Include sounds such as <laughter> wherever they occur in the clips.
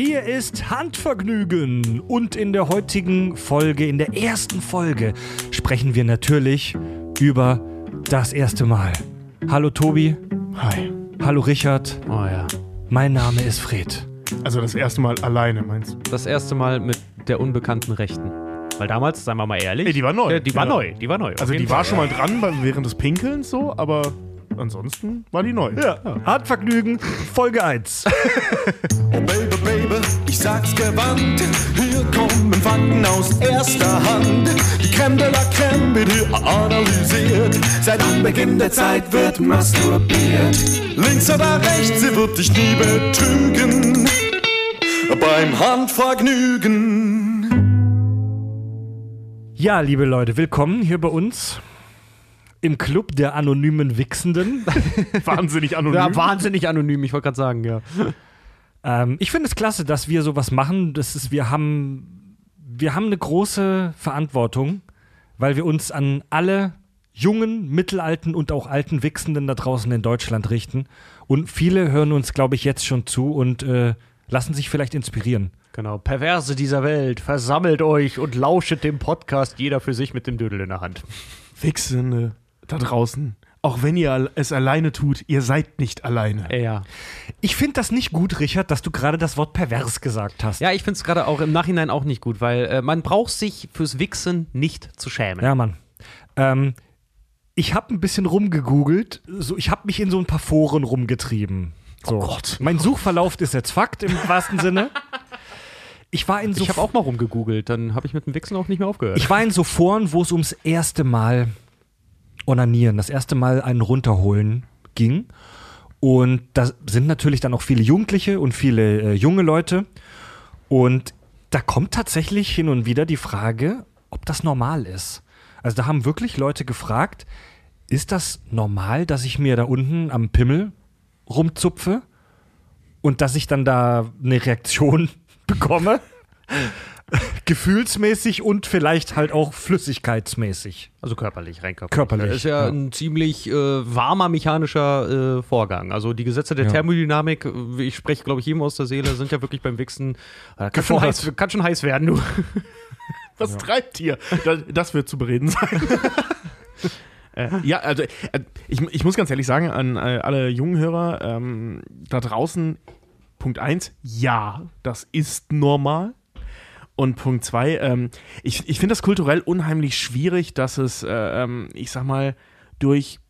Hier ist Handvergnügen und in der heutigen Folge, in der ersten Folge, sprechen wir natürlich über das erste Mal. Hallo Tobi. Hi. Hallo Richard. Oh ja. Mein Name ist Fred. Also das erste Mal alleine, meinst du? Das erste Mal mit der unbekannten Rechten. Weil damals, seien wir mal ehrlich. Ey, die war neu. Ja, die war Genau. neu, die war neu. Also die war Fall. schon mal dran während des Pinkelns so, aber ansonsten war die neu. Ja, Handvergnügen, Folge 1. Oh <laughs> Gewandt. Hier kommen Fakten aus erster Hand. Die Creme de la Creme wird hier analysiert. Seit Anbeginn der Zeit wird masturbiert. Links oder rechts, sie wird dich nie betrügen. Beim Handvergnügen. Ja, liebe Leute, willkommen hier bei uns im Club der anonymen Wichsenden. <laughs> Wahnsinnig anonym. Ja, wahnsinnig anonym, ich wollte gerade sagen, ja. Ähm, ich finde es klasse, dass wir sowas machen. Das ist, wir haben, wir haben eine große Verantwortung, weil wir uns an alle jungen, mittelalten und auch alten Wichsenden da draußen in Deutschland richten. Und viele hören uns, glaube ich, jetzt schon zu und äh, lassen sich vielleicht inspirieren. Genau. Perverse dieser Welt, versammelt euch und lauschet dem Podcast, jeder für sich mit dem Dödel in der Hand. Wichsende da draußen. Auch wenn ihr es alleine tut, ihr seid nicht alleine. Ja. Ich finde das nicht gut, Richard, dass du gerade das Wort pervers gesagt hast. Ja, ich finde es gerade auch im Nachhinein auch nicht gut, weil äh, man braucht sich fürs Wichsen nicht zu schämen. Ja, Mann. Ähm, ich habe ein bisschen rumgegoogelt. So, ich habe mich in so ein paar Foren rumgetrieben. So. Oh Gott. Mein Suchverlauf ist jetzt Fakt im wahrsten Sinne. Ich war in so Ich habe auch mal rumgegoogelt, dann habe ich mit dem Wichsen auch nicht mehr aufgehört. ich war in so Foren, wo es ums erste Mal onanieren, das erste Mal einen runterholen ging. Und da sind natürlich dann auch viele Jugendliche und viele äh, junge Leute. Und da kommt tatsächlich hin und wieder die Frage, ob das normal ist. Also da haben wirklich Leute gefragt, ist das normal, dass ich mir da unten am Pimmel rumzupfe und dass ich dann da eine Reaktion <laughs> bekomme? <laughs> <laughs> Gefühlsmäßig und vielleicht halt auch flüssigkeitsmäßig. Also körperlich, rein körperlich. Körperlich, Das ist ja, ja. ein ziemlich äh, warmer mechanischer äh, Vorgang. Also die Gesetze der Ja. Thermodynamik, äh, ich spreche, glaube ich, jedem aus der Seele, sind ja wirklich beim Wichsen. Äh, kann, schon heiß, kann schon heiß werden, du. <laughs> Was treibt hier? Das, das wird zu bereden sein. <laughs> Äh, ja, also äh, ich, ich muss ganz ehrlich sagen an alle jungen Hörer ähm, da draußen, Punkt 1, ja, das ist normal. Und Punkt 2, ähm, ich, ich finde das kulturell unheimlich schwierig, dass es, äh, ähm, ich sag mal, durch,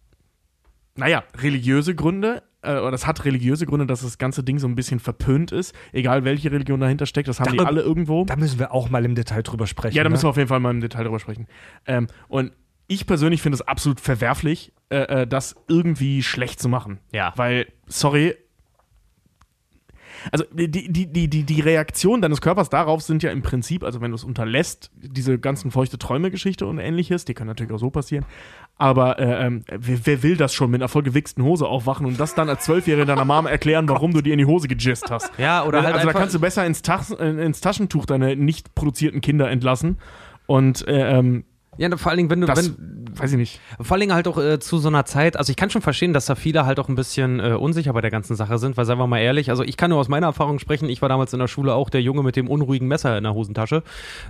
naja, religiöse Gründe, äh, oder das hat religiöse Gründe, dass das ganze Ding so ein bisschen verpönt ist, egal welche Religion dahinter steckt, das haben die Darüber- alle irgendwo. Da müssen wir auch mal im Detail drüber sprechen. Ja, da müssen ne? wir auf jeden Fall mal im Detail drüber sprechen. Ähm, und ich persönlich finde es absolut verwerflich, äh, äh, das irgendwie schlecht zu machen. Ja. Weil, sorry. Also die, die, die, die, die Reaktion deines Körpers darauf sind ja im Prinzip, also wenn du es unterlässt, diese ganzen feuchte Träume-Geschichte und ähnliches, die können natürlich auch so passieren. Aber äh, ähm, wer, wer will das schon mit einer vollgewichsten Hose aufwachen und das dann als Zwölfjährige deiner Mom erklären, warum du dir in die Hose gejist hast? Ja, oder halt also da kannst du besser ins, Tas äh, ins Taschentuch deine nicht produzierten Kinder entlassen. Und äh, ähm, Ja, vor allen Dingen, wenn du, das, wenn, weiß ich nicht. vor allen Dingen halt auch äh, zu so einer Zeit, also ich kann schon verstehen, dass da viele halt auch ein bisschen äh, unsicher bei der ganzen Sache sind, weil seien wir mal ehrlich, also ich kann nur aus meiner Erfahrung sprechen, ich war damals in der Schule auch der Junge mit dem unruhigen Messer in der Hosentasche.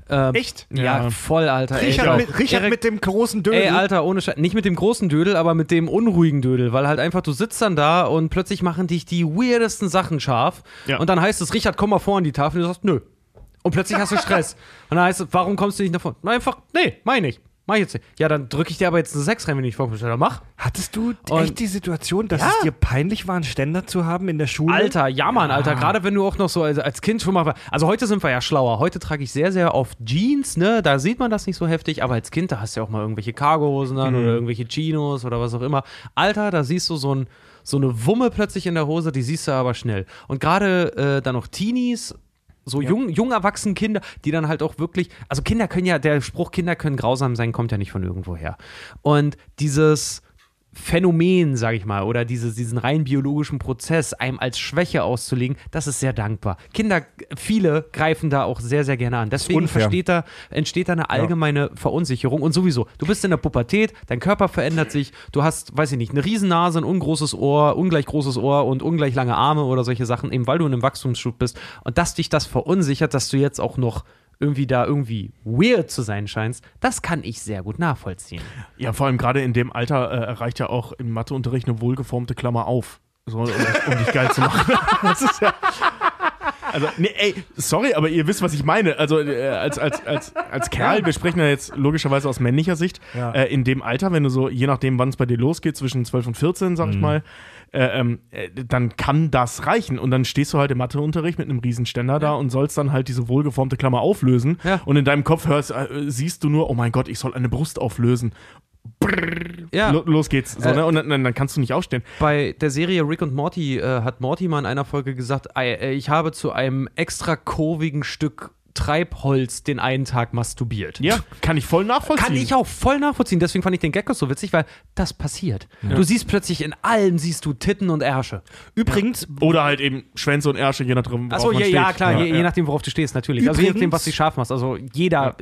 Ähm, Echt? Ja, Ja. voll, Alter. ey. Richard, auch. mit, Richard Erik- mit dem großen Dödel. Ey, Alter, ohne Scheiß. Nicht mit dem großen Dödel, aber mit dem unruhigen Dödel, weil halt einfach, du sitzt dann da und plötzlich machen dich die weirdesten Sachen scharf. Ja. Und dann heißt es, Richard, komm mal vor an die Tafel und du sagst, nö. Und plötzlich hast du Stress. <laughs> und dann heißt es, warum kommst du nicht nach vorne? Einfach, nee, mach ich nicht. Mach ich jetzt nicht. Ja, dann drücke ich dir aber jetzt eine 6 rein, wenn ich vorgestellt habe. Mach. Hattest du Und- echt die Situation, dass Ja. es dir peinlich war, einen Ständer zu haben in der Schule? Alter, ja, Mann, Alter. Gerade wenn du auch noch so als, als Kind schon mal. Also heute sind wir ja schlauer. Heute trage ich sehr, sehr oft Jeans, ne? Da sieht man das nicht so heftig. Aber als Kind, da hast du ja auch mal irgendwelche Cargohosen an oder irgendwelche Chinos oder was auch immer. Alter, da siehst du so ein. So eine Wumme plötzlich in der Hose, die siehst du aber schnell. Und gerade äh, dann noch Teenies, so jung, jung erwachsene Kinder, die dann halt auch wirklich, also Kinder können ja, der Spruch, Kinder können grausam sein, kommt ja nicht von irgendwo her. Und dieses Phänomen, sage ich mal, oder dieses, diesen rein biologischen Prozess einem als Schwäche auszulegen, das ist sehr dankbar. Kinder, viele greifen da auch sehr, sehr gerne an. Deswegen da, entsteht da eine allgemeine Verunsicherung. Und sowieso, du bist in der Pubertät, dein Körper verändert sich, du hast, weiß ich nicht, eine Riesennase, ein ungroßes Ohr, ungleich großes Ohr und ungleich lange Arme oder solche Sachen, eben weil du in einem Wachstumsschub bist. Und dass dich das verunsichert, dass du jetzt auch noch irgendwie da irgendwie weird zu sein scheinst, das kann ich sehr gut nachvollziehen. Ja, vor allem gerade in dem Alter äh, erreicht ja auch im Matheunterricht eine wohlgeformte Klammer auf. So, um, dich- um dich geil zu machen. <laughs> Das ist ja. Also, nee, ey, sorry, aber ihr wisst, was ich meine. Also, äh, als, als, als, als Kerl, wir sprechen ja jetzt logischerweise aus männlicher Sicht, Ja. äh, in dem Alter, wenn du so, je nachdem, wann es bei dir losgeht, zwischen 12 und 14, sag ich mal, äh, ähm, äh, dann kann das reichen. Und dann stehst du halt im Matheunterricht mit einem Riesenständer da und sollst dann halt diese wohlgeformte Klammer auflösen. Ja. Und in deinem Kopf hörst, äh, siehst du nur, oh mein Gott, ich soll eine Brust auflösen. Ja. Lo los geht's. So, Äh, ne? Und dann, dann kannst du nicht aufstehen. Bei der Serie Rick und Morty äh, hat Morty mal in einer Folge gesagt, "Ei, äh, ich habe zu einem extra kurvigen Stück Treibholz den einen Tag masturbiert. Ja, kann ich voll nachvollziehen. Kann ich auch voll nachvollziehen. Deswegen fand ich den Gag so witzig, weil das passiert. Du siehst plötzlich in allem siehst du Titten und Ärsche. Übrigens, Oder halt eben Schwänze und Ärsche, je nachdem, worauf Achso, man ja, steht. ja, klar, je, je nachdem, worauf du stehst, natürlich. also je nachdem, Übrigens- was du scharf machst. Also jeder,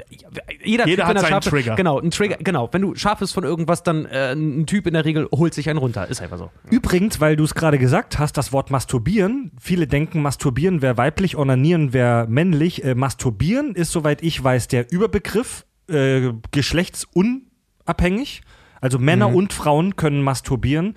jeder, Jeder Typ, hat seinen scharf ist- Trigger. Genau, ein Trigger, genau. Wenn du scharf bist von irgendwas, dann äh, ein Typ in der Regel holt sich einen runter. Ist einfach so. Übrigens, weil du es gerade gesagt hast, das Wort masturbieren. Viele denken, masturbieren wäre weiblich, onanieren wäre männlich. Äh, masturbieren ist, soweit ich weiß, der Überbegriff äh, geschlechtsunabhängig. Also Männer und Frauen können masturbieren.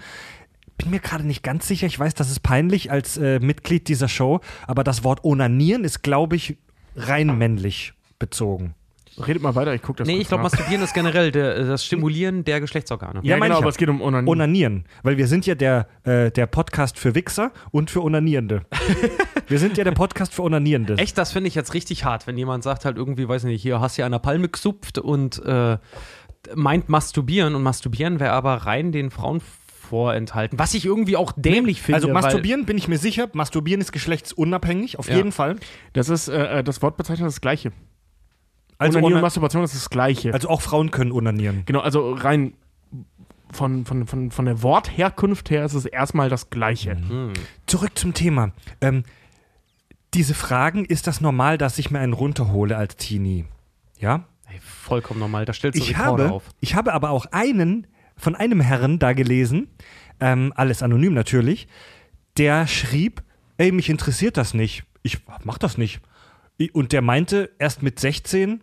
Bin mir gerade nicht ganz sicher. Ich weiß, das ist peinlich als äh, Mitglied dieser Show. Aber das Wort onanieren ist, glaube ich, rein männlich bezogen. Redet mal weiter, ich guck das Nee, ich glaube, masturbieren ist generell der, das Stimulieren der Geschlechtsorgane. Ja, Ja, meine genau, ich aber ja. es geht um Onanieren. Onanieren. Weil wir sind ja der, äh, der Podcast für Wichser und für Onanierende. <laughs> wir sind ja der Podcast für Onanierende. Echt, das finde ich jetzt richtig hart, wenn jemand sagt halt irgendwie, weiß nicht, hier hast du ja an der Palme gesupft und äh, meint masturbieren und masturbieren wäre aber rein den Frauen vorenthalten. Was ich irgendwie auch dämlich finde. Also masturbieren bin ich mir sicher. Masturbieren ist geschlechtsunabhängig, auf Ja. jeden Fall. Das ist, äh, das Wort bezeichnet das Gleiche. Also, Onanieren und Masturbation ist das Gleiche. also auch Frauen können onanieren. genau, also rein von, von, von, von der Wortherkunft her ist es erstmal das Gleiche. Hm. Zurück zum Thema. Ähm, diese Fragen, ist das normal, dass ich mir einen runterhole als Teenie? Ja? Ey, vollkommen normal, da stellst du Ich Rekorde habe, auf. ich habe aber auch einen von einem Herrn da gelesen, ähm, alles anonym natürlich, der schrieb, ey, mich interessiert das nicht. Ich mach das nicht. Und der meinte, erst mit 16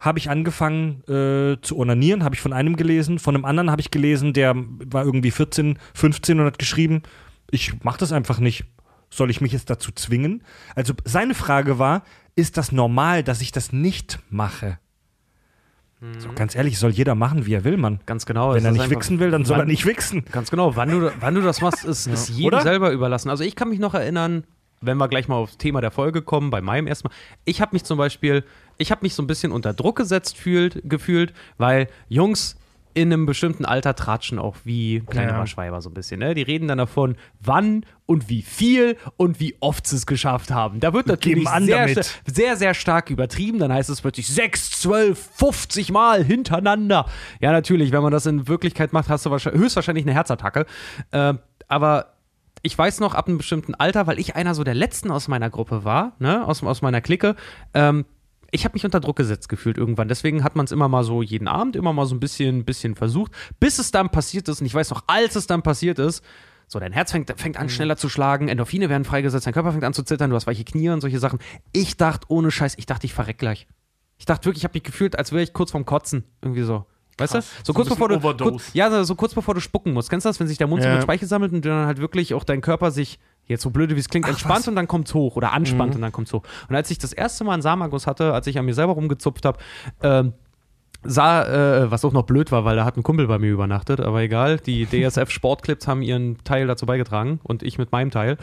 habe ich angefangen äh, zu onanieren, habe ich von einem gelesen. Von einem anderen habe ich gelesen, der war irgendwie 14, 15 und hat geschrieben, ich mach das einfach nicht. Soll ich mich jetzt dazu zwingen? Also seine Frage war, ist das normal, dass ich das nicht mache? So, ganz ehrlich, soll jeder machen, wie er will, Mann. Ganz genau. Wenn er nicht wichsen will, dann soll er Wann- nicht wichsen. Ganz genau. Wann du, wann du das machst, ist, <laughs> ist jedem Oder? selber überlassen. Also ich kann mich noch erinnern, wenn wir gleich mal aufs Thema der Folge kommen, bei meinem ersten Mal. Ich habe mich zum Beispiel, ich habe mich so ein bisschen unter Druck gesetzt fühlt, gefühlt, weil Jungs in einem bestimmten Alter tratschen auch wie kleine Ja. Schweiber so ein bisschen. Ne? Die reden dann davon, wann und wie viel und wie oft sie es geschafft haben. Da wird natürlich sehr, sehr, sehr stark übertrieben. Dann heißt es plötzlich 6, 12, 50 Mal hintereinander. Ja, natürlich, wenn man das in Wirklichkeit macht, hast du wahrscheinlich, höchstwahrscheinlich eine Herzattacke. Äh, aber ich weiß noch, ab einem bestimmten Alter, weil ich einer so der Letzten aus meiner Gruppe war, ne, aus, aus meiner Clique, ähm, ich habe mich unter Druck gesetzt gefühlt irgendwann. Deswegen hat man es immer mal so jeden Abend, immer mal so ein bisschen, bisschen versucht, bis es dann passiert ist. Und ich weiß noch, als es dann passiert ist, so dein Herz fängt, fängt an schneller zu schlagen, Endorphine werden freigesetzt, dein Körper fängt an zu zittern, du hast weiche Knie und solche Sachen. Ich dachte, ohne Scheiß, ich dachte, ich verreck gleich. Ich dachte wirklich, ich habe mich gefühlt, als wäre ich kurz vorm Kotzen. Irgendwie so. Weißt du? So So kurz bevor du. Kurz, ja, so- so kurz bevor du spucken musst. Kennst du das, wenn sich der Mund so Ja. mit Speichel sammelt und dann halt wirklich auch dein Körper sich, jetzt so blöde wie es klingt, entspannt und dann kommt's hoch oder anspannt und dann kommt's hoch. Und als ich das erste Mal einen Samaguss hatte, als ich an mir selber rumgezupft habe, ähm, sah, äh, was auch noch blöd war, weil da hat ein Kumpel bei mir übernachtet, aber egal, die <laughs> DSF Sportclips haben ihren Teil dazu beigetragen und ich mit meinem Teil.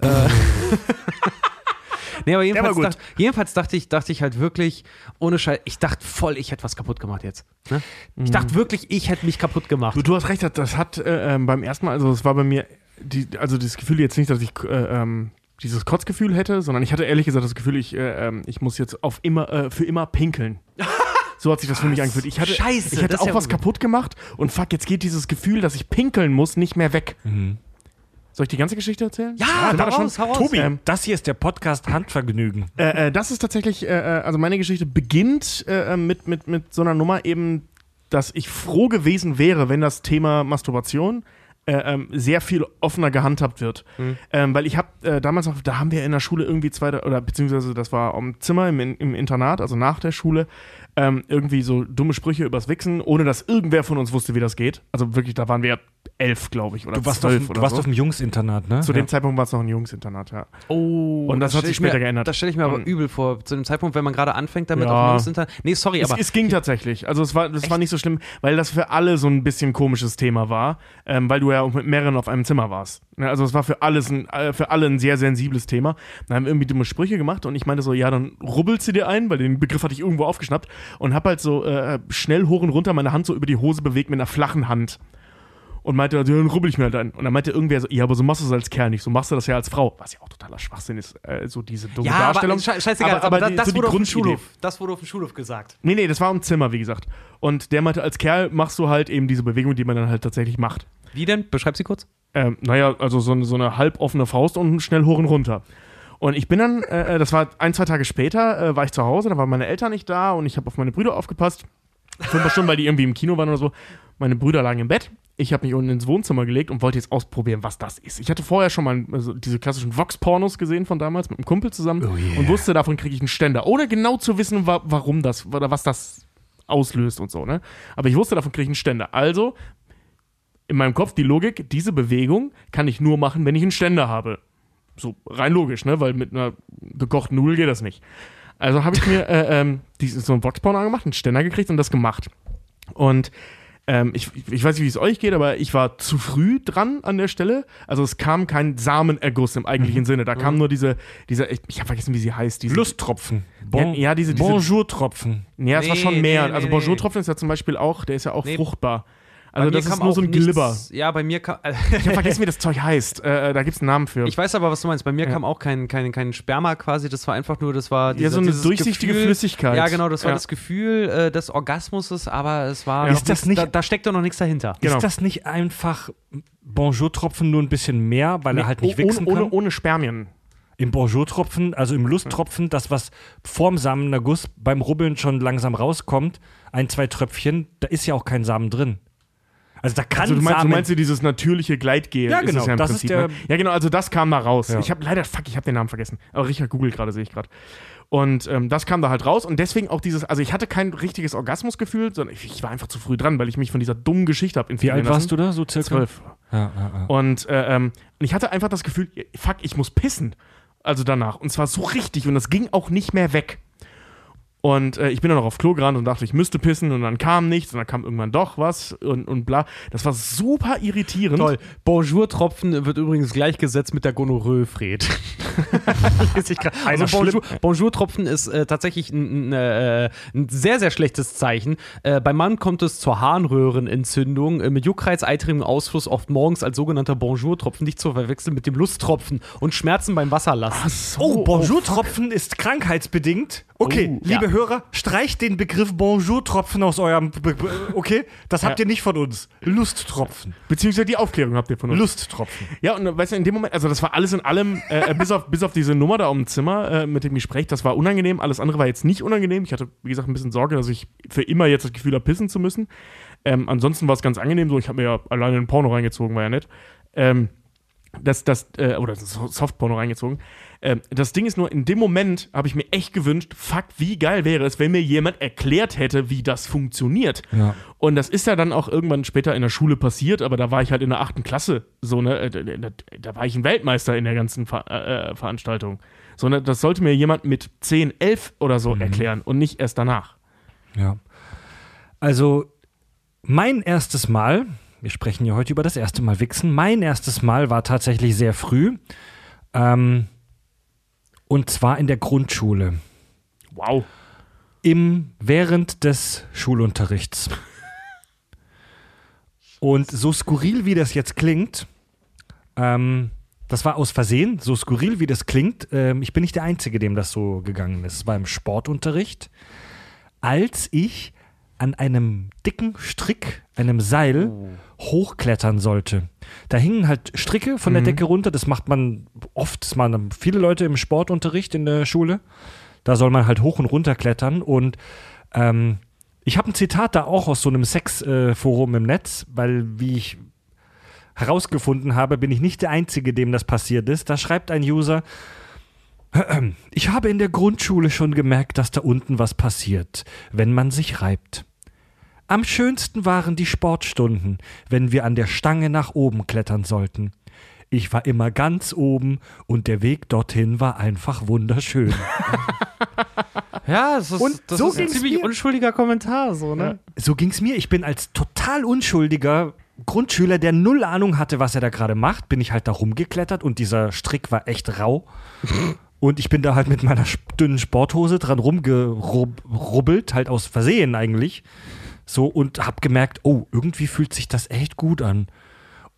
Äh, <laughs> nee, aber jedenfalls, gut. dacht, jedenfalls dachte ich, dachte ich halt wirklich, ohne Scheiß, ich dachte voll, ich hätte was kaputt gemacht jetzt. Ne? Ich dachte wirklich, ich hätte mich kaputt gemacht. Du, du hast recht, das hat äh, ähm, beim ersten Mal, also es war bei mir, die, also das Gefühl jetzt nicht, dass ich äh, ähm, dieses Kotzgefühl hätte, sondern ich hatte ehrlich gesagt das Gefühl, ich, äh, ähm, ich muss jetzt auf immer, äh, für immer pinkeln. <laughs> So hat sich das für mich angefühlt. Ich hatte, Scheiße, ich hatte ist auch ja was kaputt gemacht und fuck, jetzt geht dieses Gefühl, dass ich pinkeln muss, nicht mehr weg. Soll ich die ganze Geschichte erzählen? Ja, da hau schon. raus, raus. Tobi, Ähm, das hier ist der Podcast Handvergnügen. Äh, äh, das ist tatsächlich, äh, äh, also meine Geschichte beginnt äh, äh, mit, mit, mit so einer Nummer eben, dass ich froh gewesen wäre, wenn das Thema Masturbation äh, ähm, sehr viel offener gehandhabt wird. Ähm, weil ich habe äh, damals noch, da haben wir in der Schule irgendwie zwei, oder beziehungsweise das war am Zimmer im, im Internat, also nach der Schule, ähm, irgendwie so dumme Sprüche übers Wichsen, ohne dass irgendwer von uns wusste, wie das geht. Also wirklich, da waren wir elf, glaube ich, oder Du warst, auf, zwölf dem- oder du warst so. auf dem Jungsinternat, ne? Zu Ja. dem Zeitpunkt war es noch ein Jungsinternat, ja. Oh, Und das hat stell sich ich mir, später geändert. Das stelle ich mir aber Und- übel vor. Zu dem Zeitpunkt, wenn man gerade anfängt damit Ja. auf dem Jungsinternet. Nee, sorry, Es, aber. es ging tatsächlich. Also es war, das war nicht so schlimm, weil das für alle so ein bisschen komisches Thema war, ähm, weil du ja auch mit mehreren auf einem Zimmer warst. Ja, also es war für alles ein, äh, für alle ein sehr sensibles Thema. Da haben wir irgendwie dumme Sprüche gemacht und ich meinte so, ja, dann rubbelst du dir ein, weil den Begriff hatte ich irgendwo aufgeschnappt und hab halt so äh, schnell hoch und runter meine Hand so über die Hose bewegt mit einer flachen Hand. Und meinte, ja, dann rubbel ich mir halt ein. Und dann meinte irgendwer so, ja, aber so machst du es als Kerl nicht, so machst du das ja als Frau. Was ja auch totaler Schwachsinn ist, äh, so diese dumme ja, aber Darstellung. sche scheißegal. Aber, aber, da- die, das, so wurde auf dem. Schulhof, das wurde auf dem Schulhof gesagt. Nee, nee, das war im Zimmer, wie gesagt. Und der meinte, als Kerl machst du halt eben diese Bewegung, die man dann halt tatsächlich macht. Wie denn? Beschreib sie kurz. Ähm, naja, also so, eine- so eine halboffene Faust und schnell hoch und runter. Und ich bin dann, äh, äh, das war ein, zwei Tage später, äh, war ich zu Hause, da waren meine Eltern nicht da und ich habe auf meine Brüder aufgepasst. Fünf Stunden, weil die irgendwie im Kino waren oder so. Meine Brüder lagen im Bett. Ich habe mich unten ins Wohnzimmer gelegt und wollte jetzt ausprobieren, was das ist. Ich hatte vorher schon mal also diese klassischen Vox-Pornos gesehen von damals mit einem Kumpel zusammen Oh yeah. und wusste, davon kriege ich einen Ständer, ohne genau zu wissen, wa warum das oder was das auslöst und so. Ne? Aber ich wusste, davon kriege ich einen Ständer. Also in meinem Kopf die Logik, diese Bewegung kann ich nur machen, wenn ich einen Ständer habe. So rein logisch, ne? Weil mit einer gekochten Nudel geht das nicht. Also habe ich mir äh, ähm, so ein Voxporn angemacht, einen Ständer gekriegt und das gemacht. Und ähm, ich, ich weiß nicht, wie es euch geht, aber ich war zu früh dran an der Stelle. Also es kam kein Samenerguss im eigentlichen Sinne. Da kam nur diese, diese ich, ich habe vergessen, wie sie heißt. Diese, Lusttropfen. Ja, ja, diese- diese- Bonjour-Tropfen. Ja, es war Nee, schon mehr. nee, also nee, Bonjour-Tropfen ist ja zum Beispiel auch, der ist ja auch Nee. fruchtbar. Also das ist kam nur auch so ein nichts- Glibber. Ja, bei mir kam. <laughs> Ich habe vergessen, wie das Zeug heißt. Äh, da gibt es einen Namen für. Ich weiß aber, was du meinst. Bei mir kam auch kein, kein, kein Sperma quasi. Das war einfach nur, das war Ja, so eine durchsichtige Gefühl, Flüssigkeit. Ja, genau, das war Ja. das Gefühl äh, des Orgasmuses, aber es war. Ja. Ist das nicht- Da, da steckt doch noch nichts dahinter. Genau. Ist das nicht einfach Bonjour-Tropfen nur ein bisschen mehr, weil Nee, er halt nicht oh- wichsen ohne, kann? ohne, ohne Spermien. Im Bonjour-Tropfen, also im Lusttropfen, das, was vorm Samenerguss beim Rubbeln schon langsam rauskommt, ein, zwei Tröpfchen, da ist ja auch kein Samen drin. Also da kann Also du meinst, du meinst ja dieses natürliche Gleitgel. Ja, ist genau, es ja das Prinzip, ist der- ne? Ja, genau, also das kam da raus. Ja. Ich habe leider, fuck, ich habe den Namen vergessen. Aber Richard googelt gerade, sehe ich gerade. Und ähm, das kam da halt raus und deswegen auch dieses, also ich hatte kein richtiges Orgasmusgefühl, sondern ich, ich war einfach zu früh dran, weil ich mich von dieser dummen Geschichte habe Wie alt warst du da, so circa? Zwölf. Ja, ja. Und, äh, ähm, und ich hatte einfach das Gefühl, fuck, ich muss pissen. Also danach. Und zwar so richtig. Und das ging auch nicht mehr weg. Und äh, ich bin dann noch auf Klo gerannt und dachte, ich müsste pissen. Und dann kam nichts. Und dann kam irgendwann doch was. Und, und bla. Das war super irritierend. Toll. Bonjour-Tropfen wird übrigens gleichgesetzt mit der Gonorrhoe, Fred. <laughs> Also Bonjour- Bonjour-Tropfen ist äh, tatsächlich ein, äh, ein sehr, sehr schlechtes Zeichen. Äh, beim Mann kommt es zur Harnröhrenentzündung äh, mit Juckreiz, eitrigem Ausfluss, oft morgens als sogenannter Bonjour-Tropfen, nicht zu verwechseln mit dem Lusttropfen und Schmerzen beim Wasserlassen. Oh, Bonjour-Tropfen ist krankheitsbedingt. Okay, Oh, liebe Hörer, streicht den Begriff Bonjour-Tropfen aus eurem. Be okay, das habt Ja. ihr nicht von uns. Lusttropfen. Beziehungsweise die Aufklärung habt ihr von uns. Lusttropfen. Ja, und weißt du, in dem Moment, also das war alles in allem, äh, äh, bis, auf, bis auf diese Nummer da um Zimmer äh, mit dem Gespräch, das war unangenehm. Alles andere war jetzt nicht unangenehm. Ich hatte, wie gesagt, ein bisschen Sorge, dass ich für immer jetzt das Gefühl habe, pissen zu müssen. Ähm, ansonsten war es ganz angenehm so. Ich habe mir ja alleine ein Porno reingezogen, war ja nett. Ähm, das, das, äh, oder so- Softporno reingezogen. Ähm, das Ding ist nur, in dem Moment habe ich mir echt gewünscht, fuck, wie geil wäre es, wenn mir jemand erklärt hätte, wie das funktioniert. Ja. Und das ist ja dann auch irgendwann später in der Schule passiert, aber da war ich halt in der achten Klasse. So, ne, äh, da, da, war ich ein Weltmeister in der ganzen Ver äh, Veranstaltung. So, ne, das sollte mir jemand mit 10, 11 oder so erklären und nicht erst danach. Ja. Also, mein erstes Mal, wir sprechen ja heute über das erste Mal Wichsen, mein erstes Mal war tatsächlich sehr früh. Ähm, und zwar in der Grundschule. Wow. Im, während des Schulunterrichts. Und so skurril wie das jetzt klingt, ähm, das war aus Versehen, so skurril wie das klingt, ähm, ich bin nicht der Einzige, dem das so gegangen ist. Es war im Sportunterricht. als ich an einem dicken Strick, einem Seil, hochklettern sollte. Da hingen halt Stricke von der Decke runter. Das macht man oft, das machen viele Leute im Sportunterricht in der Schule. Da soll man halt hoch und runter klettern. Und ähm, ich habe ein Zitat da auch aus so einem Sexforum im Netz, weil, wie ich herausgefunden habe, bin ich nicht der Einzige, dem das passiert ist. Da schreibt ein User, <clears throat> ich habe in der Grundschule schon gemerkt, dass da unten was passiert, wenn man sich reibt. Am schönsten waren die Sportstunden, wenn wir an der Stange nach oben klettern sollten. Ich war immer ganz oben und der Weg dorthin war einfach wunderschön. <laughs> Ja, das ist, Und das so ist ein ziemlich mir. unschuldiger Kommentar, so, ne? so ging's mir. Ich bin als total unschuldiger Grundschüler, der null Ahnung hatte, was er da gerade macht, bin ich halt da rumgeklettert und dieser Strick war echt rau. Und ich bin da halt mit meiner dünnen Sporthose dran rumgerubbelt, halt aus Versehen eigentlich. So und hab gemerkt, oh, irgendwie fühlt sich das echt gut an.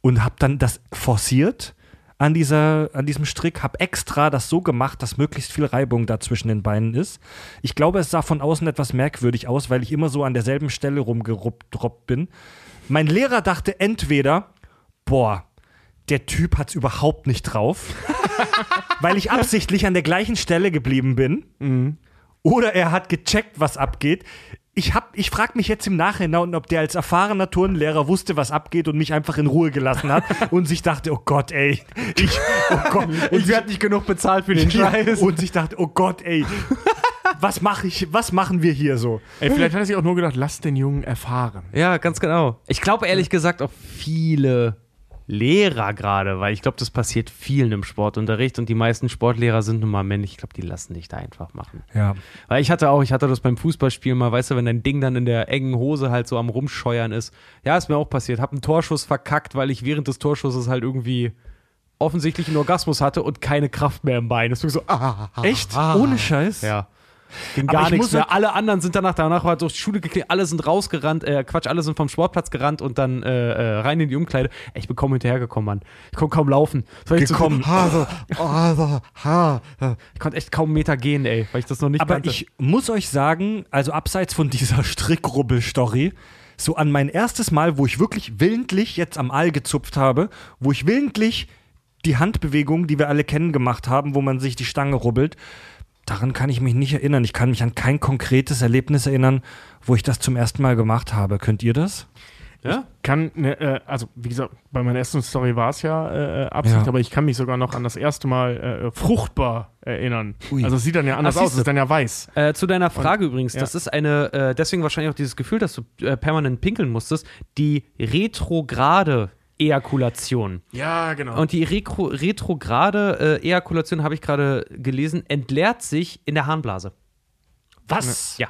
Und hab dann das forciert an, dieser, an diesem Strick, hab extra das so gemacht, dass möglichst viel Reibung da zwischen den Beinen ist. Ich glaube, es sah von außen etwas merkwürdig aus, weil ich immer so an derselben Stelle rumgerobbt bin. Mein Lehrer dachte entweder, boah, der Typ hat's überhaupt nicht drauf, <laughs> weil ich absichtlich an der gleichen Stelle geblieben bin. Oder er hat gecheckt, was abgeht. Ich, hab- ich frage mich jetzt im Nachhinein, ob der als erfahrener Turnlehrer wusste, was abgeht und mich einfach in Ruhe gelassen hat <laughs> und sich dachte, oh Gott, ey, ich, oh Gott, <laughs> Und sie hat nicht genug bezahlt für den Scheiß. und sich dachte, oh Gott, ey, was mache ich, was machen wir hier so? Ey, vielleicht hat er sich auch nur gedacht, lass den Jungen erfahren. Ja, ganz genau. Ich glaube ehrlich gesagt auch viele Lehrer gerade, weil ich glaube, das passiert vielen im Sportunterricht und die meisten Sportlehrer sind nun mal männlich. Ich glaube, die lassen dich da einfach machen. Ja, Weil ich hatte auch, ich hatte das beim Fußballspielen mal, weißt du, wenn dein Ding dann in der engen Hose halt so am Rumscheuern ist. Ja, ist mir auch passiert. Hab einen Torschuss verkackt, weil ich während des Torschusses halt irgendwie offensichtlich einen Orgasmus hatte und keine Kraft mehr im Bein. Das war so, ah, echt? ah. Ohne Scheiß? Ja. Ging gar ich nichts mehr. halt- Alle anderen sind danach, danach war durch die Schule geklebt, alle sind rausgerannt, äh, Quatsch, alle sind vom Sportplatz gerannt und dann äh, äh, rein in die Umkleide. Ey, ich bin kaum hinterhergekommen, Mann. Ich konnte kaum laufen. Echt Gekommen. So, ha, so, ah, so, ha. Ich konnte echt kaum einen Meter gehen, ey, weil ich das noch nicht Aber kannte. ich muss euch sagen, also abseits von dieser <laughs> Strickrubbel-Story, so an mein erstes Mal, wo ich wirklich willentlich jetzt am Aal gezupft habe, wo ich willentlich die Handbewegung, die wir alle kennen, gemacht haben, wo man sich die Stange rubbelt, daran kann ich mich nicht erinnern. Ich kann mich an kein konkretes Erlebnis erinnern, wo ich das zum ersten Mal gemacht habe. Könnt ihr das? ja? Kann, ne, äh, also wie gesagt, bei meiner ersten Story war es ja äh, äh, Absicht, Ja. aber ich kann mich sogar noch an das erste Mal äh, fruchtbar erinnern. Ui. Also es sieht dann ja anders Ach, aus, es ist dann ja weiß. Äh, zu deiner Frage übrigens, ja. das ist eine, äh, deswegen wahrscheinlich auch dieses Gefühl, dass du äh, permanent pinkeln musstest, die retrograde Ejakulation. Ja, genau. Und die retro, retrograde äh, Ejakulation, habe ich gerade gelesen, entleert sich in der Harnblase. Was? Ja.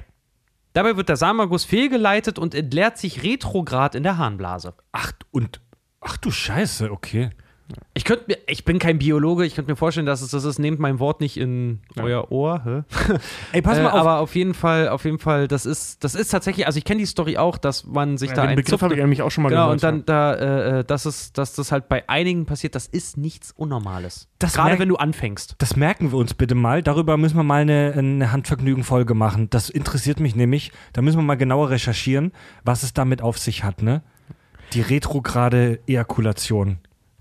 Dabei wird der Samenerguss fehlgeleitet und entleert sich retrograd in der Harnblase. Ach, und. Ach du Scheiße, okay. Ich könnte mir, ich bin kein Biologe, ich könnte mir vorstellen, dass es das ist. Nehmt mein Wort nicht in euer Ohr. <laughs> Ey, pass äh, mal auf. Aber auf jeden Fall, auf jeden Fall, das ist, das ist tatsächlich, also ich kenne die Story auch, dass man sich ja, da den Begriff habe ich nämlich auch schon mal Genau, gehört. und dann da, äh, äh, dass es, dass das halt bei einigen passiert, das ist nichts Unnormales. Das Gerade wenn du anfängst. Das merken wir uns bitte mal. Darüber müssen wir mal eine, eine Handvergnügen-Folge machen. Das interessiert mich nämlich. Da müssen wir mal genauer recherchieren, was es damit auf sich hat, ne? Die retrograde Ejakulation.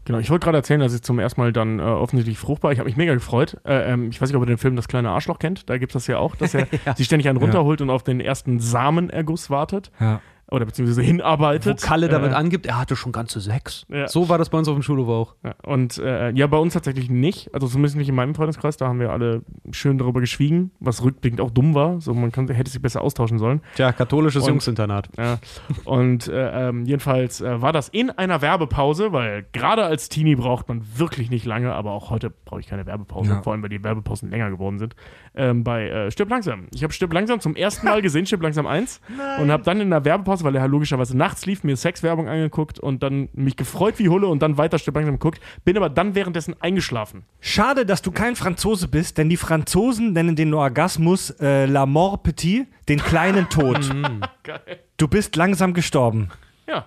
Genau, ich wollte gerade erzählen, dass ich zum ersten Mal dann äh, offensichtlich fruchtbar, ich habe mich mega gefreut. Äh, ähm, ich weiß nicht, ob ihr den Film Das kleine Arschloch kennt, da gibt es das ja auch, dass er <laughs> sich ständig einen runterholt und auf den ersten Samenerguss wartet. Ja. Oder beziehungsweise Wo hinarbeitet. Kalle damit Äh, angibt, er hatte schon ganze sechs. Ja. So war das bei uns auf dem Schulhof auch. Ja, und äh, ja, bei uns tatsächlich nicht. Also zumindest nicht in meinem Freundeskreis. Da haben wir alle schön darüber geschwiegen, was rückblickend auch dumm war. So, man kann, hätte sich besser austauschen sollen. Tja, katholisches Und- Jungsinternat. Ja. Und äh, ähm, jedenfalls äh, war das in einer Werbepause, weil gerade als Teenie braucht man wirklich nicht lange, aber auch heute brauche ich keine Werbepause, Ja. vor allem weil die Werbepausen länger geworden sind. Ähm, bei äh, Stirb langsam. Ich habe Stirb langsam zum ersten Mal gesehen, Stirb langsam 1. <laughs> Und habe dann in der Werbepause, weil er halt logischerweise nachts lief, mir Sexwerbung angeguckt und dann mich gefreut wie Hulle und dann weiter Stirb langsam geguckt. Bin aber dann währenddessen eingeschlafen. Schade, dass du kein Franzose bist, denn die Franzosen nennen den Orgasmus äh, La Mort Petit, den kleinen Tod. <laughs> Geil. du bist langsam gestorben. Ja.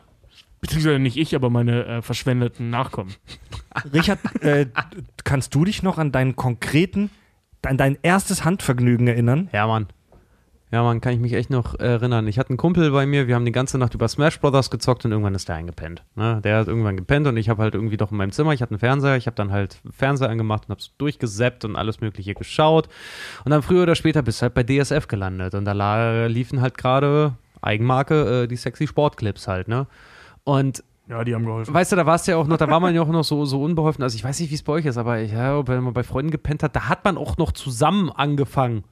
Beziehungsweise nicht ich, aber meine äh, verschwendeten Nachkommen. Richard, äh, kannst du dich noch an deinen konkreten, an dein erstes Handvergnügen erinnern? Ja, Mann. Ja, man kann ich mich echt noch erinnern. Ich hatte einen Kumpel bei mir, wir haben die ganze Nacht über Smash Brothers gezockt und irgendwann ist der eingepennt. Ne? Der hat irgendwann gepennt und ich habe halt irgendwie doch in meinem Zimmer, ich hatte einen Fernseher, ich habe dann halt Fernseher angemacht und habe so durchgesappt und alles mögliche geschaut. Und dann früher oder später bist du halt bei DSF gelandet und da liefen halt gerade Eigenmarke, äh, die sexy Sportclips halt, ne? Und Ja, die haben geholfen. Weißt du, da warst du ja auch noch, da war man ja auch noch so, so unbeholfen. Also ich weiß nicht, wie es bei euch ist, aber ja, wenn man bei Freunden gepennt hat, da hat man auch noch zusammen angefangen.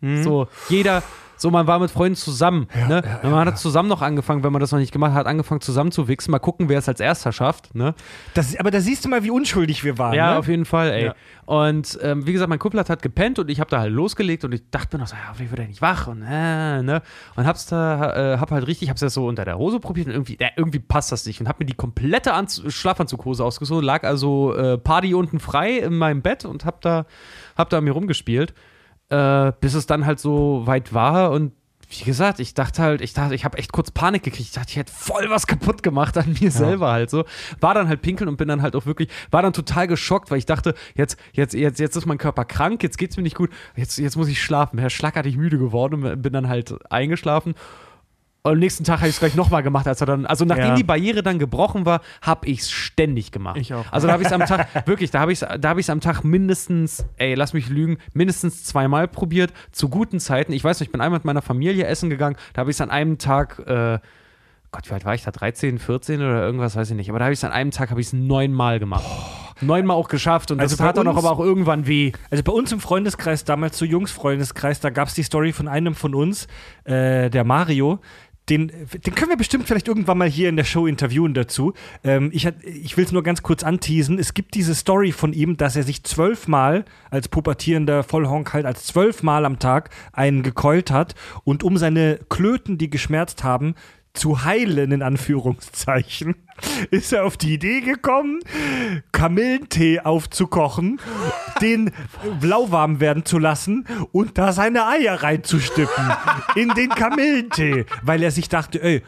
So, jeder, so man war mit Freunden zusammen. ne? man hat zusammen noch angefangen, wenn man das noch nicht gemacht hat, angefangen zusammen zu wichsen. Mal gucken, wer es als erster schafft. Ne? Das, aber da siehst du mal, wie unschuldig wir waren. Ja, ne? auf jeden Fall, ey. Ja. Und ähm, wie gesagt, mein Kumpel hat, hat gepennt und ich habe da halt losgelegt und ich dachte mir noch so, ja, hoffentlich wird er nicht wach und äh, ne? Und hab's da, äh, hab halt richtig, hab's das so unter der Hose probiert und irgendwie, äh, irgendwie passt das nicht und hab mir die komplette Anz Schlafanzughose ausgesucht, lag also äh, Party unten frei in meinem Bett und hab da, hab da an mir rumgespielt, äh, bis es dann halt so weit war und wie gesagt, ich dachte halt, ich dachte, ich habe echt kurz Panik gekriegt. Ich dachte, ich hätte voll was kaputt gemacht an mir selber halt so. War dann halt pinkeln und bin dann halt auch wirklich, war dann total geschockt, weil ich dachte, jetzt, jetzt, jetzt, jetzt ist mein Körper krank, jetzt geht's mir nicht gut, jetzt, jetzt muss ich schlafen. Bin schlagartig müde geworden und bin dann halt eingeschlafen. Und am nächsten Tag habe ich es gleich nochmal gemacht, als er dann, also nachdem Ja. die Barriere dann gebrochen war, habe ich es ständig gemacht. Ich auch. Also da habe ich es am Tag, <laughs> wirklich, da habe ich es da hab am Tag mindestens, ey, lass mich lügen, mindestens zweimal probiert, zu guten Zeiten. Ich weiß noch, ich bin einmal mit meiner Familie essen gegangen, da habe ich es an einem Tag, äh, Gott, wie alt war ich da? 13, 14 oder irgendwas, weiß ich nicht. Aber da habe ich es an einem Tag, habe ich es neunmal gemacht. Neunmal auch geschafft und Also das tat dann auch aber auch irgendwann weh. Also bei uns im Freundeskreis, damals so Jungsfreundeskreis, da gab es die Story von einem von uns, äh, der Mario. Den, den können wir bestimmt vielleicht irgendwann mal hier in der Show interviewen dazu. Ähm, ich ich will es nur ganz kurz anteasen. Es gibt diese Story von ihm, dass er sich zwölfmal als pubertierender Vollhonk halt als zwölfmal am Tag einen gekeult hat und um seine Klöten, die geschmerzt haben, zu heilen, in Anführungszeichen, <laughs> ist er auf die Idee gekommen, Kamillentee aufzukochen, den lauwarm werden zu lassen und da seine Eier reinzustippen in den Kamillentee, weil er sich dachte, ey,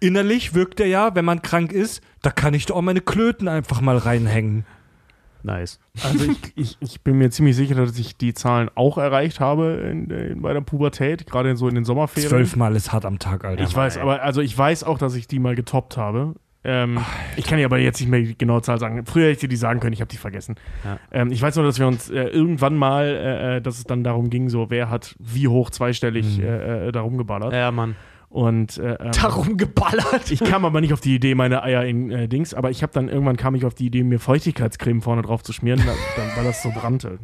innerlich wirkt er ja, wenn man krank ist, da kann ich doch auch meine Klöten einfach mal reinhängen. Nice. Also ich, ich, ich bin mir ziemlich sicher, dass ich die Zahlen auch erreicht habe in, in, bei der Pubertät, gerade so in den Sommerferien. Zwölfmal ist hart am Tag, Alter. Ich weiß, aber also ich weiß auch, dass ich die mal getoppt habe. Ähm, ich kann dir aber jetzt nicht mehr die genaue Zahl sagen. Früher hätte ich dir die sagen können, ich habe die vergessen. Ja. Ähm, ich weiß nur, dass wir uns äh, irgendwann mal, äh, äh, dass es dann darum ging, so wer hat wie hoch zweistellig äh, äh, darum geballert. Ja, Mann. Und äh, ähm, Darum geballert. ich kam aber nicht auf die Idee, meine Eier in Dings, aber ich habe dann irgendwann kam ich auf die Idee, mir Feuchtigkeitscreme vorne drauf zu schmieren, <laughs> dann, dann, weil das so brannte.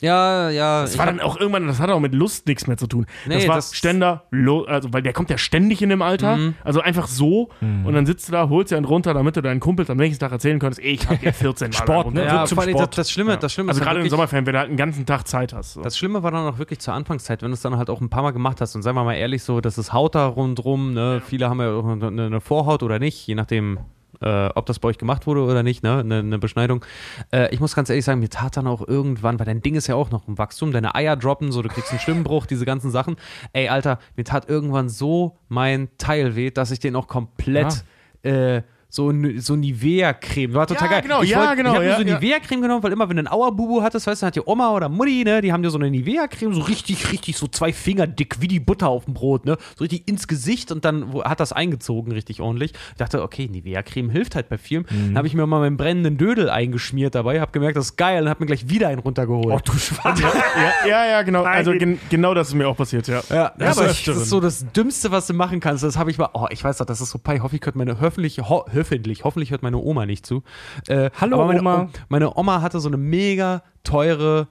Ja, ja. Das war dann auch irgendwann, das hat auch mit Lust nichts mehr zu tun. Nee, das war das- Ständer, also weil der kommt ja ständig in dem Alter, Mhm. also einfach so und dann sitzt du da, holst dir einen runter, damit du deinen Kumpels am nächsten Tag erzählen könntest, ey, ich hab ja 14 Mal Sport, ne? ja, wird zum allem das, Sport. das Schlimme, das Schlimme Also gerade im Sommerferien, wenn du halt einen ganzen Tag Zeit hast. So. Das Schlimme war dann auch wirklich zur Anfangszeit, wenn du es dann halt auch ein paar Mal gemacht hast. Und seien wir mal ehrlich, so, das ist Haut da rundrum. Ne? Viele haben ja eine Vorhaut oder nicht, je nachdem, äh, ob das bei euch gemacht wurde oder nicht, ne? eine, eine Beschneidung. Äh, ich muss ganz ehrlich sagen, mir tat dann auch irgendwann, weil dein Ding ist ja auch noch im Wachstum, deine Eier droppen, so, du kriegst einen Stimmbruch, diese ganzen Sachen. Ey, Alter, mir tat irgendwann so mein Teil weh, dass ich den auch komplett. Äh, so, so Nivea-Creme. War total Ja, geil. genau, ich ja, wollt- genau, Ich habe mir ja, so. Nivea-Creme genommen, weil immer, wenn du einen Auerbubu hattest, weißt du, hat die Oma oder Mutti, ne, die haben dir so eine Nivea-Creme, so richtig, richtig, so zwei Finger dick, wie die Butter auf dem Brot, ne, so richtig ins Gesicht und dann hat das eingezogen, richtig ordentlich. Ich dachte, okay, Nivea-Creme hilft halt bei vielem. Mhm. Dann habe ich mir mal meinen brennenden Dödel eingeschmiert dabei, habe gemerkt, das ist geil und habe mir gleich wieder einen runtergeholt. Oh, du Schwarz. ja, ja, ja, genau. Also gen genau das ist mir auch passiert, ja. Ja, Das das, ist das ist so das Dümmste, was du machen kannst. Das habe ich mal. Oh, ich weiß doch, das ist so pei. Hoffe, ich hört meine hoffentlich, ho hoffentlich, hoffentlich hört meine Oma nicht zu. Äh, Hallo, meine Oma. O- Meine Oma hatte so eine mega teure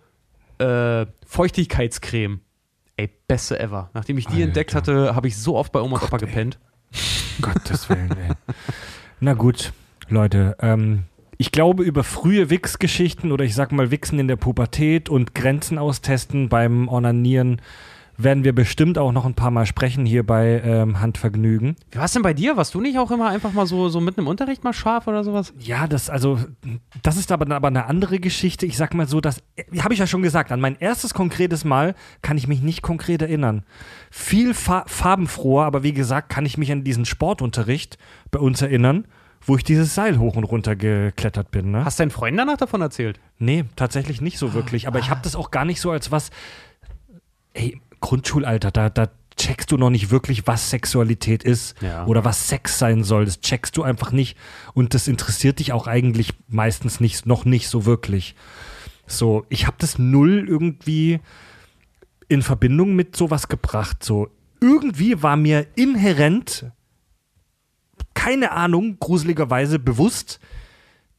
äh, Feuchtigkeitscreme. Ey, beste ever. Nachdem ich die entdeckt hatte, habe ich so oft bei Oma und Opa gepennt. <laughs> Gottes Willen, ey. Na gut, Leute. Ähm, ich glaube, über frühe Wix-Geschichten oder ich sag mal Wichsen in der Pubertät und Grenzen austesten beim Onanieren werden wir bestimmt auch noch ein paar Mal sprechen hier bei ähm, Handvergnügen. Wie war's denn bei dir? Warst du nicht auch immer einfach mal so, so mitten im Unterricht mal scharf oder sowas? Ja, das also, das ist aber, aber eine andere Geschichte. Ich sag mal so, das habe ich ja schon gesagt. An mein erstes konkretes Mal kann ich mich nicht konkret erinnern. Viel fa farbenfroher, aber wie gesagt, kann ich mich an diesen Sportunterricht bei uns erinnern, wo ich dieses Seil hoch und runter geklettert bin. Ne? Hast dein Freund danach davon erzählt? Nee, tatsächlich nicht so wirklich. Aber ich habe das auch gar nicht so als was. Ey, Grundschulalter, da, da checkst du noch nicht wirklich, was Sexualität ist Ja. oder was Sex sein soll. Das checkst du einfach nicht und das interessiert dich auch eigentlich meistens nicht, noch nicht so wirklich. So, ich habe das null irgendwie in Verbindung mit sowas gebracht. So, irgendwie war mir inhärent, keine Ahnung, gruseligerweise bewusst,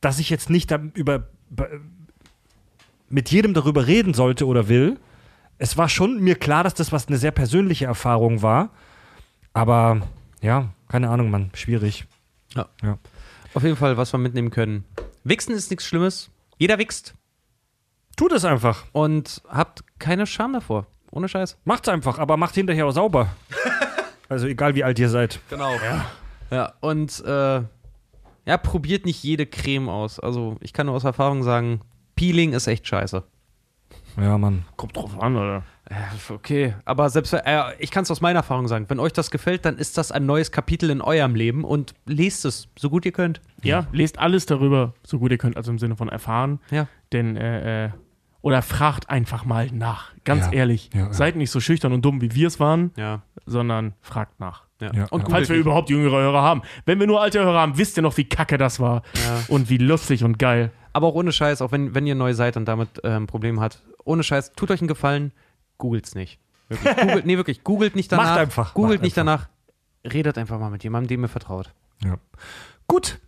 dass ich jetzt nicht über, be- mit jedem darüber reden sollte oder will. Es war schon mir klar, dass das was eine sehr persönliche Erfahrung war. Aber ja, keine Ahnung, Mann, schwierig. Auf jeden Fall, was wir mitnehmen können. Wichsen ist nichts Schlimmes. Jeder wichst. Tut es einfach. Und habt keine Scham davor. Ohne Scheiß. Macht's einfach, aber macht hinterher auch sauber. <laughs> also egal wie alt ihr seid. Genau. Ja. Ja, und äh, ja, probiert nicht jede Creme aus. Also, ich kann nur aus Erfahrung sagen, Peeling ist echt scheiße. Ja, Mann. Kommt drauf an, oder? Okay. Aber selbst, äh, ich kann es aus meiner Erfahrung sagen, wenn euch das gefällt, dann ist das ein neues Kapitel in eurem Leben und lest es, so gut ihr könnt. Ja, lest alles darüber, so gut ihr könnt, also im Sinne von erfahren. Ja. Denn, äh, äh, oder fragt einfach mal nach. Ganz Ja. ehrlich. Ja, ja. Seid nicht so schüchtern und dumm, wie wir es waren, Ja. sondern fragt nach. ja. Ja, Und ja. Falls wir überhaupt jüngere Hörer haben. Wenn wir nur alte Hörer haben, wisst ihr noch, wie kacke das war. Ja. Und wie lustig und geil. Aber auch ohne Scheiß, auch wenn, wenn ihr neu seid und damit ähm, ein Problem habt, ohne Scheiß, tut euch einen Gefallen, googelt's nicht. Wirklich. Googelt, nee, wirklich, googelt nicht <laughs> danach. Macht einfach, Googelt macht nicht einfach. danach. Redet einfach mal mit jemandem, dem ihr vertraut. Ja. Gut.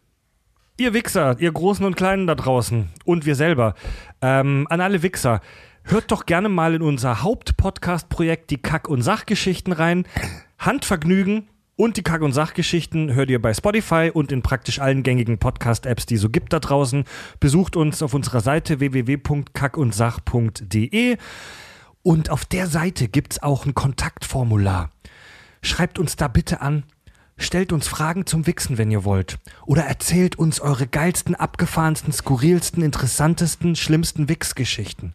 Ihr Wichser, ihr Großen und Kleinen da draußen und wir selber. Ähm, an alle Wichser, hört doch gerne mal in unser Hauptpodcast-Projekt die Kack- und Sachgeschichten rein. Handvergnügen und die Kack- und Sachgeschichten hört ihr bei Spotify und in praktisch allen gängigen Podcast-Apps, die es so gibt da draußen. Besucht uns auf unserer Seite www.kackundsach.de und auf der Seite gibt es auch ein Kontaktformular. Schreibt uns da bitte an. Stellt uns Fragen zum Wichsen, wenn ihr wollt. Oder erzählt uns eure geilsten, abgefahrensten, skurrilsten, interessantesten, schlimmsten Wichsgeschichten.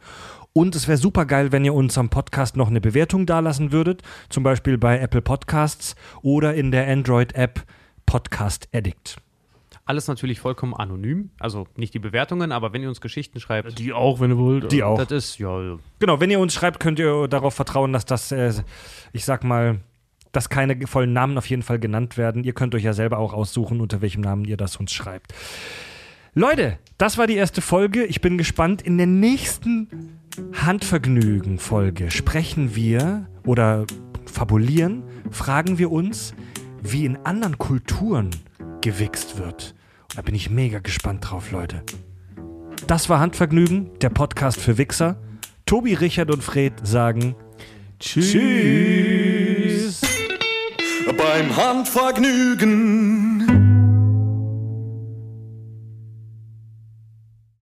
Und es wäre super geil, wenn ihr unserem Podcast noch eine Bewertung dalassen würdet. Zum Beispiel bei Apple Podcasts oder in der Android-App Podcast Addict. Alles natürlich vollkommen anonym. Also nicht die Bewertungen, aber wenn ihr uns Geschichten schreibt, Die auch, wenn ihr wollt. Die auch. das ist, ja, Genau, wenn ihr uns schreibt, könnt ihr darauf vertrauen, dass das, äh, ich sag mal, dass keine vollen Namen auf jeden Fall genannt werden. Ihr könnt euch ja selber auch aussuchen, unter welchem Namen ihr das uns schreibt. Leute, das war die erste Folge. Ich bin gespannt. In der nächsten Handvergnügen-Folge sprechen wir oder fabulieren, fragen wir uns, wie in anderen Kulturen gewichst wird. Und da bin ich mega gespannt drauf, Leute. Das war Handvergnügen, der Podcast für Wichser. Tobi, Richard und Fred sagen Tschüss. Beim Handvergnügen.